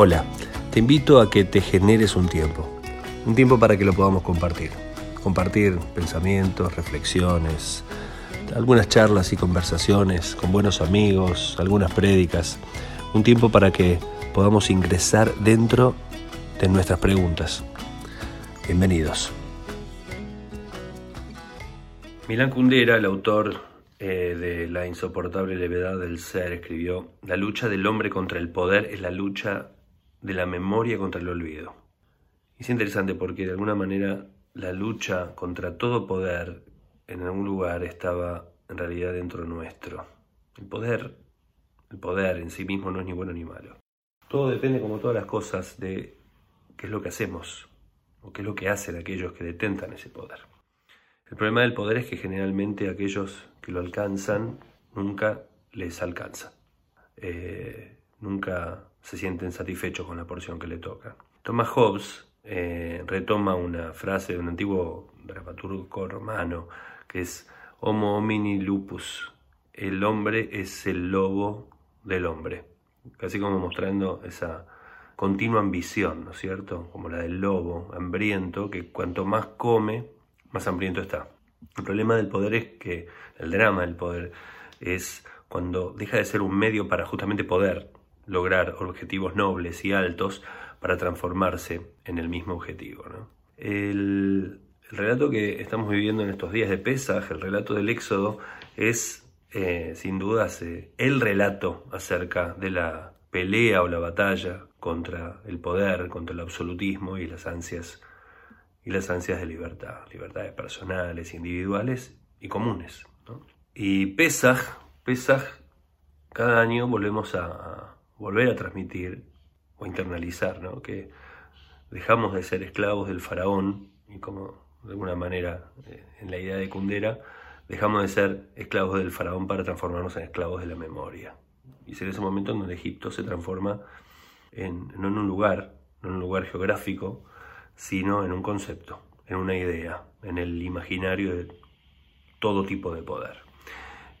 Hola, te invito a que te generes un tiempo, un tiempo para que lo podamos compartir. Compartir pensamientos, reflexiones, algunas charlas y conversaciones con buenos amigos, algunas prédicas, un tiempo para que podamos ingresar dentro de nuestras preguntas. Bienvenidos. Milán Kundera, el autor eh, de La insoportable levedad del ser, escribió, La lucha del hombre contra el poder es la lucha de la memoria contra el olvido. Y es interesante porque de alguna manera la lucha contra todo poder en algún lugar estaba en realidad dentro nuestro. El poder, el poder en sí mismo no es ni bueno ni malo. Todo depende, como todas las cosas, de qué es lo que hacemos o qué es lo que hacen aquellos que detentan ese poder. El problema del poder es que generalmente aquellos que lo alcanzan nunca les alcanza. Eh, nunca se sienten satisfechos con la porción que le toca. Thomas Hobbes eh, retoma una frase de un antiguo dramaturgo romano que es Homo homini lupus, el hombre es el lobo del hombre, casi como mostrando esa continua ambición, ¿no es cierto? Como la del lobo, hambriento, que cuanto más come, más hambriento está. El problema del poder es que, el drama del poder, es cuando deja de ser un medio para justamente poder lograr objetivos nobles y altos para transformarse en el mismo objetivo. El, relato que estamos viviendo en estos días de Pesaj, el relato del Éxodo, es eh, sin dudas eh, el relato acerca de la pelea o la batalla contra el poder, contra el absolutismo y las ansias y las ansias de libertad, libertades personales, individuales y comunes. Y Pesaj, Pesaj, cada año volvemos a, volver a transmitir o internalizar, ¿no? que dejamos de ser esclavos del faraón y como de alguna manera eh, en la idea de Kundera, dejamos de ser esclavos del faraón para transformarnos en esclavos de la memoria. Y es en ese momento en donde Egipto se transforma en, no en un lugar, no en un lugar geográfico, sino en un concepto, en una idea, en el imaginario de todo tipo de poder.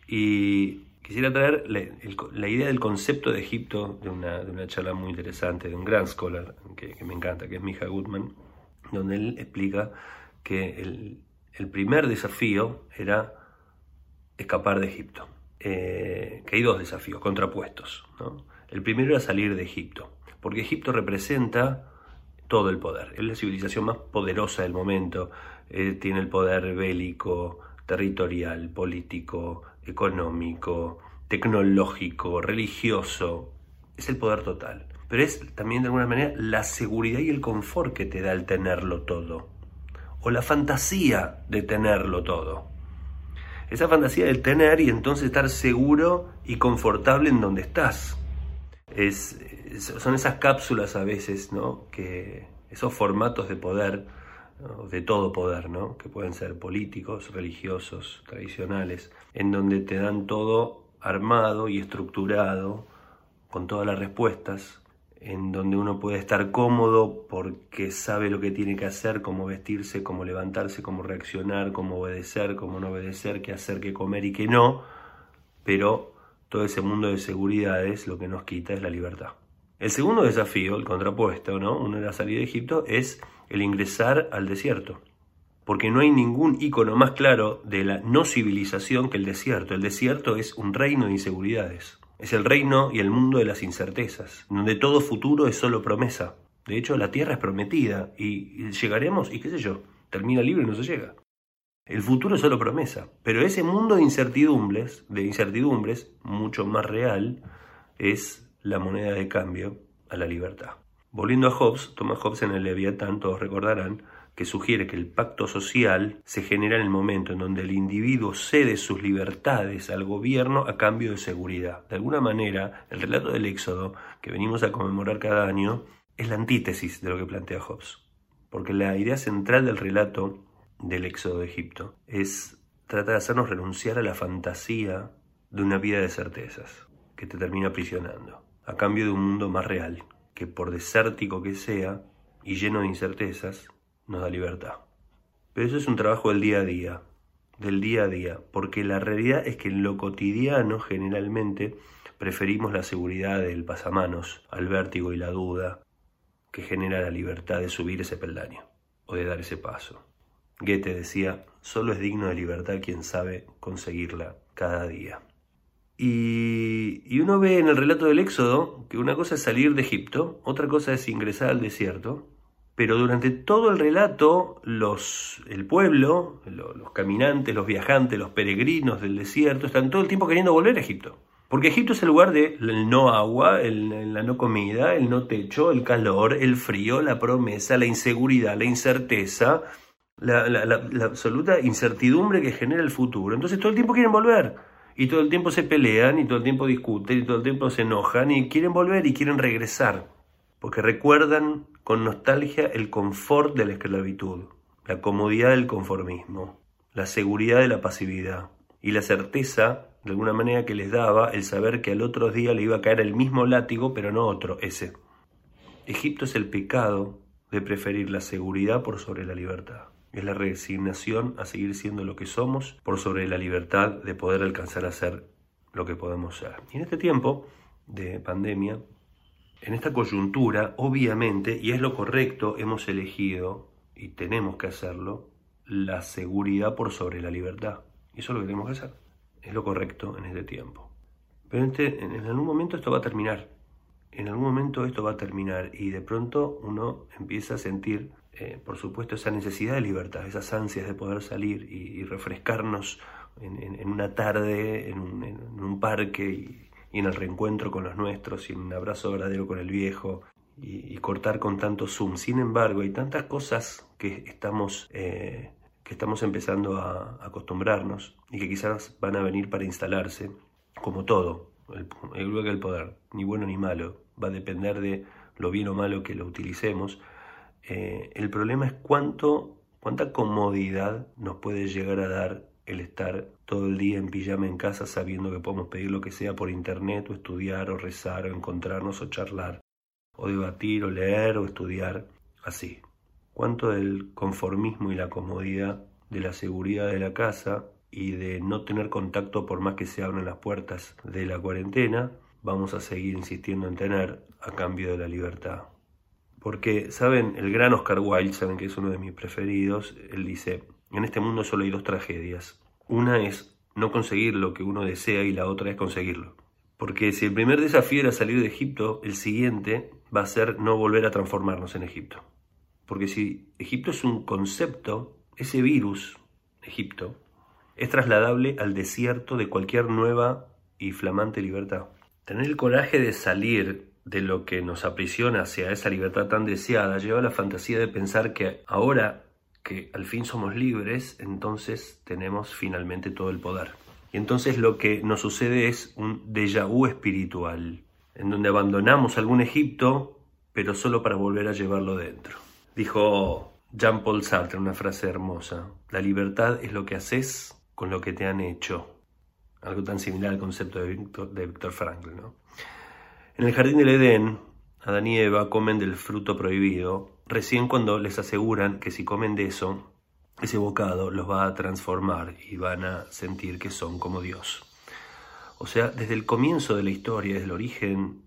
Y Quisiera traer la, idea del concepto de Egipto de una, charla muy interesante de un gran scholar que, me encanta, que es Mija Goodman, donde él explica que el, primer desafío era escapar de Egipto. Eh, que hay dos desafíos contrapuestos. El primero era salir de Egipto, porque Egipto representa todo el poder. Es la civilización más poderosa del momento, eh, tiene el poder bélico, territorial, político, económico, tecnológico, religioso. Es el poder total. Pero es también de alguna manera la seguridad y el confort que te da el tenerlo todo. O la fantasía de tenerlo todo. Esa fantasía del tener y entonces estar seguro y confortable en donde estás. Es, son esas cápsulas a veces, ¿no? Que esos formatos de poder de todo poder, ¿no? que pueden ser políticos, religiosos, tradicionales, en donde te dan todo armado y estructurado, con todas las respuestas, en donde uno puede estar cómodo porque sabe lo que tiene que hacer, cómo vestirse, cómo levantarse, cómo reaccionar, cómo obedecer, cómo no obedecer, qué hacer, qué comer y qué no, pero todo ese mundo de seguridades lo que nos quita es la libertad. El segundo desafío, el contrapuesto, ¿no? Una de la salida de Egipto es el ingresar al desierto. Porque no hay ningún icono más claro de la no civilización que el desierto. El desierto es un reino de inseguridades. Es el reino y el mundo de las incertezas, donde todo futuro es solo promesa. De hecho, la tierra es prometida y llegaremos, y qué sé yo, termina el libro y no se llega. El futuro es solo promesa, pero ese mundo de incertidumbres, de incertidumbres mucho más real, es la moneda de cambio a la libertad. Volviendo a Hobbes, Thomas Hobbes en el Leviatán, todos recordarán, que sugiere que el pacto social se genera en el momento en donde el individuo cede sus libertades al gobierno a cambio de seguridad. De alguna manera, el relato del Éxodo, que venimos a conmemorar cada año, es la antítesis de lo que plantea Hobbes. Porque la idea central del relato del Éxodo de Egipto es tratar de hacernos renunciar a la fantasía de una vida de certezas que te termina aprisionando, a cambio de un mundo más real, que por desértico que sea y lleno de incertezas, nos da libertad. Pero eso es un trabajo del día a día, del día a día, porque la realidad es que en lo cotidiano generalmente preferimos la seguridad del pasamanos al vértigo y la duda que genera la libertad de subir ese peldaño o de dar ese paso. Goethe decía, solo es digno de libertad quien sabe conseguirla cada día. Y, uno ve en el relato del Éxodo que una cosa es salir de Egipto, otra cosa es ingresar al desierto, pero durante todo el relato los, el pueblo, los caminantes, los viajantes, los peregrinos del desierto están todo el tiempo queriendo volver a Egipto. Porque Egipto es el lugar del no agua, el, la no comida, el no techo, el calor, el frío, la promesa, la inseguridad, la incerteza, la, la, absoluta incertidumbre que genera el futuro. Entonces todo el tiempo quieren volver. Y todo el tiempo se pelean, y todo el tiempo discuten, y todo el tiempo se enojan, y quieren volver y quieren regresar. Porque recuerdan con nostalgia el confort de la esclavitud, la comodidad del conformismo, la seguridad de la pasividad y la certeza, de alguna manera, que les daba el saber que al otro día le iba a caer el mismo látigo, pero no otro, ese. Egipto es el pecado de preferir la seguridad por sobre la libertad. Es la resignación a seguir siendo lo que somos por sobre la libertad de poder alcanzar a ser lo que podemos ser. Y en este tiempo de pandemia, en esta coyuntura, obviamente, y es lo correcto, hemos elegido, y tenemos que hacerlo, la seguridad por sobre la libertad. Y eso es lo que tenemos que hacer. Es lo correcto en este tiempo. Pero en, este, en algún momento esto va a terminar. En algún momento esto va a terminar y de pronto uno empieza a sentir, eh, por supuesto, esa necesidad de libertad, esas ansias de poder salir y, refrescarnos en, una tarde, en un, parque y, en el reencuentro con los nuestros y en un abrazo verdadero con el viejo y, cortar con tanto zoom. Sin embargo, hay tantas cosas que estamos, eh, que estamos empezando a acostumbrarnos y que quizás van a venir para instalarse, como todo, el, el, el poder, ni bueno ni malo, va a depender de lo bien o malo que lo utilicemos. Eh, el problema es cuánto, cuánta comodidad nos puede llegar a dar el estar todo el día en pijama en casa sabiendo que podemos pedir lo que sea por internet o estudiar o rezar o encontrarnos o charlar o debatir o leer o estudiar así. Cuánto del conformismo y la comodidad de la seguridad de la casa y de no tener contacto por más que se abran las puertas de la cuarentena, vamos a seguir insistiendo en tener a cambio de la libertad. Porque, ¿saben? El gran Oscar Wilde, saben que es uno de mis preferidos, él dice, en este mundo solo hay dos tragedias. Una es no conseguir lo que uno desea y la otra es conseguirlo. Porque si el primer desafío era salir de Egipto, el siguiente va a ser no volver a transformarnos en Egipto. Porque si Egipto es un concepto, ese virus, Egipto, es trasladable al desierto de cualquier nueva y flamante libertad. Tener el coraje de salir de lo que nos aprisiona hacia esa libertad tan deseada lleva la fantasía de pensar que ahora que al fin somos libres, entonces tenemos finalmente todo el poder. Y entonces lo que nos sucede es un déjà vu espiritual, en donde abandonamos algún Egipto, pero solo para volver a llevarlo dentro. Dijo Jean-Paul Sartre una frase hermosa, la libertad es lo que haces con lo que te han hecho. Algo tan similar al concepto de Víctor, de Frankl. ¿no? En el jardín del Edén, Adán y Eva comen del fruto prohibido recién cuando les aseguran que si comen de eso, ese bocado los va a transformar y van a sentir que son como Dios. O sea, desde el comienzo de la historia, desde el origen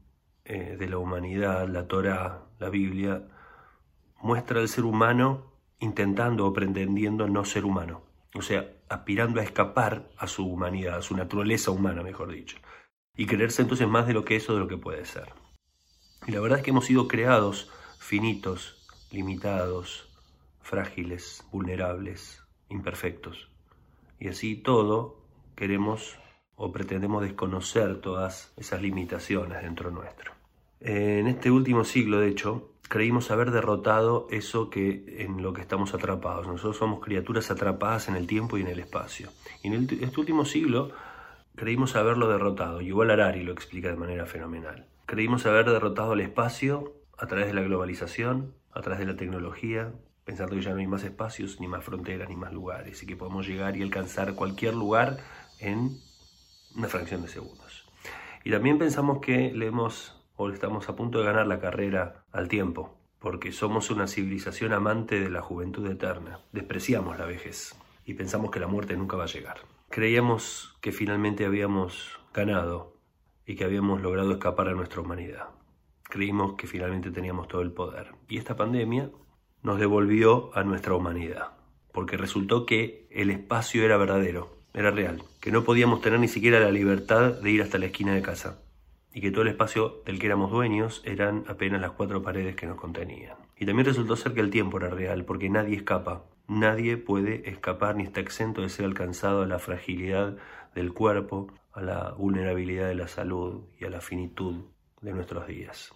eh, de la humanidad, la Torah, la Biblia, muestra al ser humano intentando o pretendiendo no ser humano. O sea, aspirando a escapar a su humanidad, a su naturaleza humana, mejor dicho. Y creerse entonces más de lo que es o de lo que puede ser. Y la verdad es que hemos sido creados finitos, limitados, frágiles, vulnerables, imperfectos. Y así todo queremos o pretendemos desconocer todas esas limitaciones dentro nuestro. En este último siglo, de hecho, creímos haber derrotado eso que en lo que estamos atrapados. Nosotros somos criaturas atrapadas en el tiempo y en el espacio. Y en este último siglo creímos haberlo derrotado. Igual Arari lo explica de manera fenomenal. Creímos haber derrotado el espacio a través de la globalización, a través de la tecnología, pensando que ya no hay más espacios, ni más fronteras, ni más lugares, y que podemos llegar y alcanzar cualquier lugar en una fracción de segundos. Y también pensamos que le hemos o estamos a punto de ganar la carrera al tiempo, porque somos una civilización amante de la juventud eterna. Despreciamos la vejez y pensamos que la muerte nunca va a llegar. Creíamos que finalmente habíamos ganado y que habíamos logrado escapar a nuestra humanidad. Creímos que finalmente teníamos todo el poder. Y esta pandemia nos devolvió a nuestra humanidad, porque resultó que el espacio era verdadero, era real, que no podíamos tener ni siquiera la libertad de ir hasta la esquina de casa, y que todo el espacio del que éramos dueños eran apenas las cuatro paredes que nos contenían. Y también resultó ser que el tiempo era real, porque nadie escapa, nadie puede escapar ni está exento de ser alcanzado a la fragilidad del cuerpo, a la vulnerabilidad de la salud y a la finitud de nuestros días.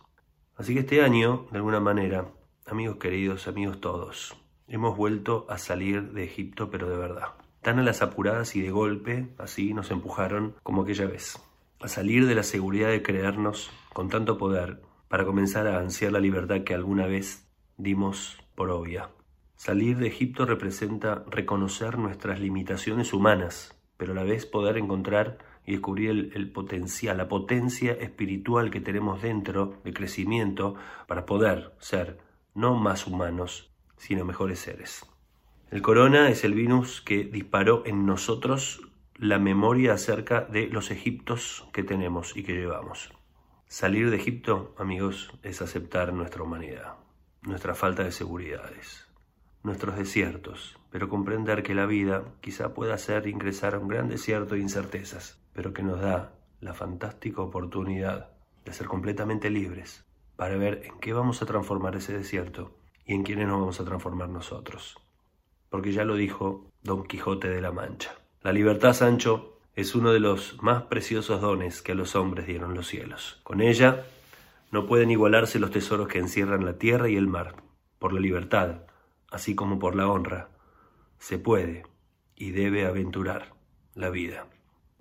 Así que este año, de alguna manera, amigos queridos, amigos todos, hemos vuelto a salir de Egipto, pero de verdad. Tan a las apuradas y de golpe, así nos empujaron como aquella vez, a salir de la seguridad de creernos con tanto poder para comenzar a ansiar la libertad que alguna vez dimos por obvia. Salir de Egipto representa reconocer nuestras limitaciones humanas, pero a la vez poder encontrar y descubrir el, potencial, la potencia espiritual que tenemos dentro de crecimiento para poder ser no más humanos, sino mejores seres. El corona es el virus que disparó en nosotros la memoria acerca de los Egiptos que tenemos y que llevamos. Salir de Egipto, amigos, es aceptar nuestra humanidad, nuestra falta de seguridades, nuestros desiertos, pero comprender que la vida quizá pueda ser ingresar a un gran desierto de incertezas, pero que nos da la fantástica oportunidad de ser completamente libres para ver en qué vamos a transformar ese desierto y en quiénes nos vamos a transformar nosotros. Porque ya lo dijo Don Quijote de la Mancha. La libertad, Sancho, es uno de los más preciosos dones que a los hombres dieron los cielos. Con ella no pueden igualarse los tesoros que encierran la tierra y el mar. Por la libertad, así como por la honra, se puede y debe aventurar la vida.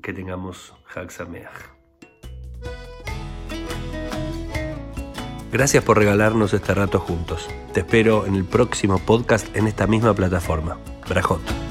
Que tengamos Haxameach. Gracias por regalarnos este rato juntos. Te espero en el próximo podcast en esta misma plataforma. Brajot.